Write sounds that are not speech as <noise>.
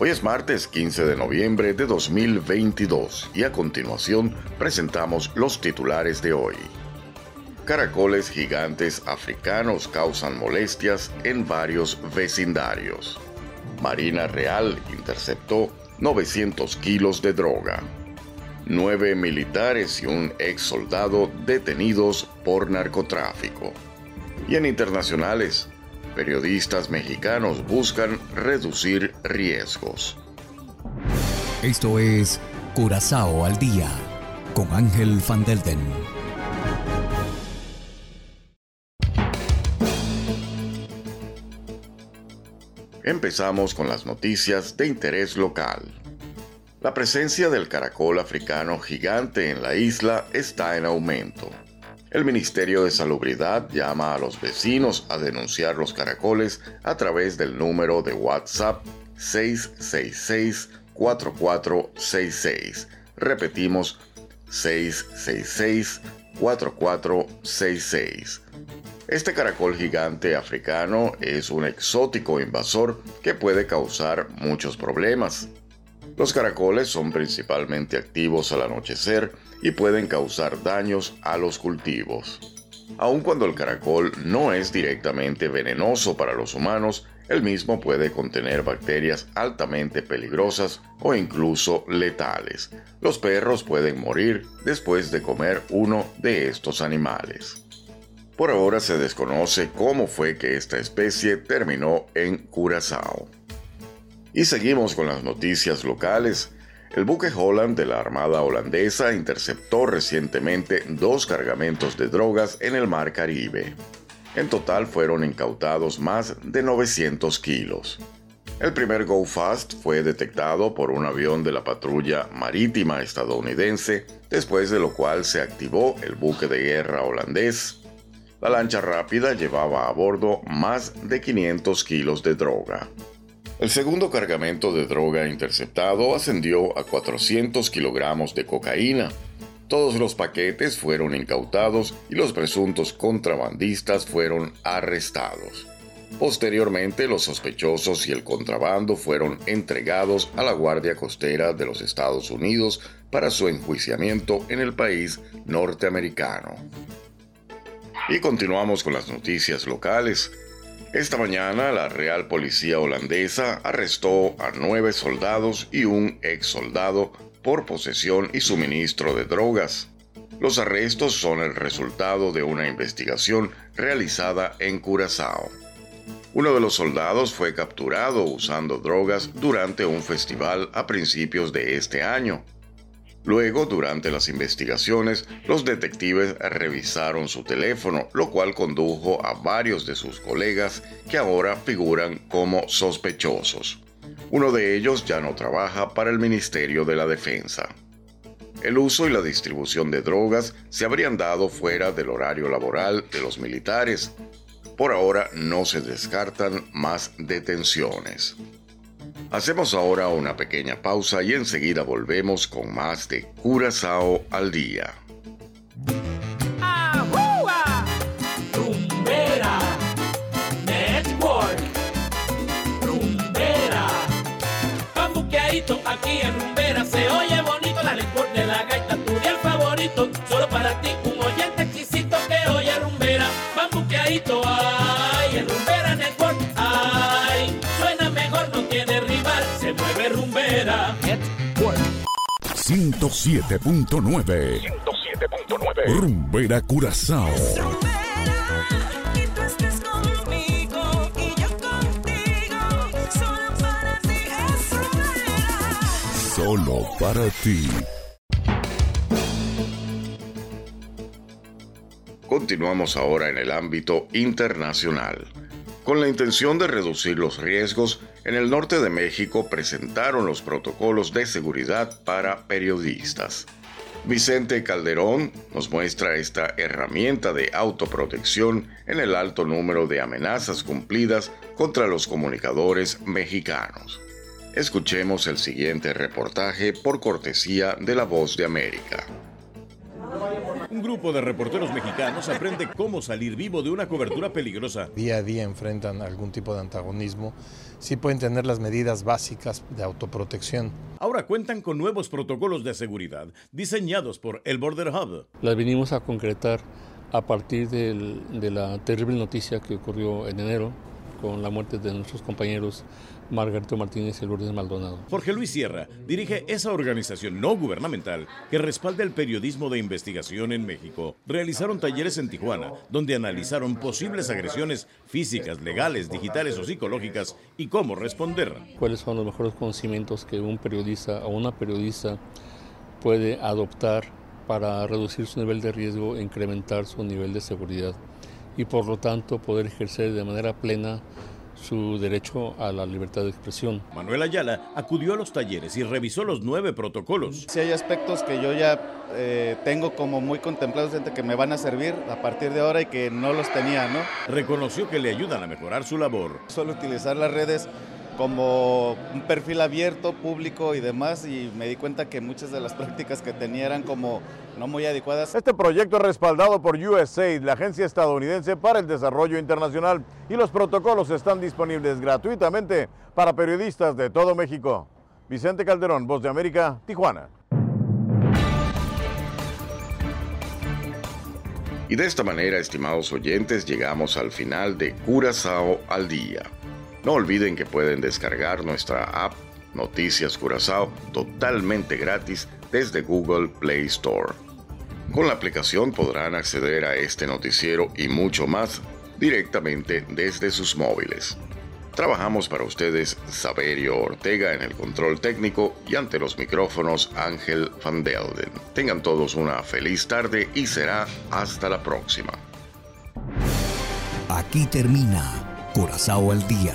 Hoy es martes 15 de noviembre de 2022 y a continuación presentamos los titulares de hoy. Caracoles gigantes africanos causan molestias en varios vecindarios. Marina Real interceptó 900 kilos de droga. Nueve militares y un ex soldado detenidos por narcotráfico. Y en internacionales, Periodistas mexicanos buscan reducir riesgos. Esto es Curazao al Día con Ángel Van Delden. Empezamos con las noticias de interés local. La presencia del caracol africano gigante en la isla está en aumento. El Ministerio de Salubridad llama a los vecinos a denunciar los caracoles a través del número de WhatsApp 666-4466. Repetimos, 666-4466. Este caracol gigante africano es un exótico invasor que puede causar muchos problemas. Los caracoles son principalmente activos al anochecer y pueden causar daños a los cultivos. Aun cuando el caracol no es directamente venenoso para los humanos, el mismo puede contener bacterias altamente peligrosas o incluso letales. Los perros pueden morir después de comer uno de estos animales. Por ahora se desconoce cómo fue que esta especie terminó en Curazao. Y seguimos con las noticias locales. El buque Holland de la Armada holandesa interceptó recientemente dos cargamentos de drogas en el Mar Caribe. En total fueron incautados más de 900 kilos. El primer Go Fast fue detectado por un avión de la patrulla marítima estadounidense, después de lo cual se activó el buque de guerra holandés. La lancha rápida llevaba a bordo más de 500 kilos de droga. El segundo cargamento de droga interceptado ascendió a 400 kilogramos de cocaína. Todos los paquetes fueron incautados y los presuntos contrabandistas fueron arrestados. Posteriormente, los sospechosos y el contrabando fueron entregados a la Guardia Costera de los Estados Unidos para su enjuiciamiento en el país norteamericano. Y continuamos con las noticias locales. Esta mañana la Real Policía holandesa arrestó a nueve soldados y un ex soldado por posesión y suministro de drogas. Los arrestos son el resultado de una investigación realizada en Curazao. Uno de los soldados fue capturado usando drogas durante un festival a principios de este año. Luego, durante las investigaciones, los detectives revisaron su teléfono, lo cual condujo a varios de sus colegas que ahora figuran como sospechosos. Uno de ellos ya no trabaja para el Ministerio de la Defensa. El uso y la distribución de drogas se habrían dado fuera del horario laboral de los militares. Por ahora no se descartan más detenciones. Hacemos ahora una pequeña pausa y enseguida volvemos con más de Curazao al día. Aquí en Rumbera. Se oye bonito la de la gaita, 107.9 107.9 Rumbera Curazao y tú estés conmigo y yo contigo, solo para ti es Rumbera. Solo para ti Continuamos ahora en el ámbito internacional. Con la intención de reducir los riesgos, en el norte de México presentaron los protocolos de seguridad para periodistas. Vicente Calderón nos muestra esta herramienta de autoprotección en el alto número de amenazas cumplidas contra los comunicadores mexicanos. Escuchemos el siguiente reportaje por cortesía de La Voz de América. Un grupo de reporteros mexicanos aprende cómo salir vivo de una cobertura peligrosa. Día a día enfrentan algún tipo de antagonismo. Sí pueden tener las medidas básicas de autoprotección. Ahora cuentan con nuevos protocolos de seguridad diseñados por el Border Hub. Las vinimos a concretar a partir del- de la terrible noticia que ocurrió en enero con la muerte de nuestros compañeros Margarito Martínez y Lourdes Maldonado. Jorge Luis Sierra dirige esa organización no gubernamental que respalda el periodismo de investigación en México. Realizaron talleres en Tijuana, donde analizaron posibles agresiones físicas, legales, digitales o psicológicas y cómo responder. ¿Cuáles son los mejores conocimientos que un periodista o una periodista puede adoptar para reducir su nivel de riesgo e incrementar su nivel de seguridad? Y por lo tanto poder ejercer de manera plena su derecho a la libertad de expresión. Manuel Ayala acudió a los talleres y revisó los nueve protocolos. Si hay aspectos que yo ya eh, tengo como muy contemplados gente que me van a servir a partir de ahora y que no los tenía, ¿no? Reconoció que le ayudan a mejorar su labor. Suelo utilizar las redes como un perfil abierto, público y demás y me di cuenta que muchas de las <laughs> prácticas que tenía eran como no muy adecuadas. Este proyecto es respaldado por USAID, la agencia estadounidense para el desarrollo internacional, y los protocolos están disponibles gratuitamente para periodistas de todo México. Vicente Calderón, Voz de América, Tijuana. Y de esta manera, estimados oyentes, llegamos al final de Curazao al Día. No olviden que pueden descargar nuestra app Noticias Curazao totalmente gratis desde Google Play Store. Con la aplicación podrán acceder a este noticiero y mucho más directamente desde sus móviles. Trabajamos para ustedes Saberio Ortega en el control técnico y ante los micrófonos Ángel Van Delden. Tengan todos una feliz tarde y será hasta la próxima. Aquí termina Curazao al día,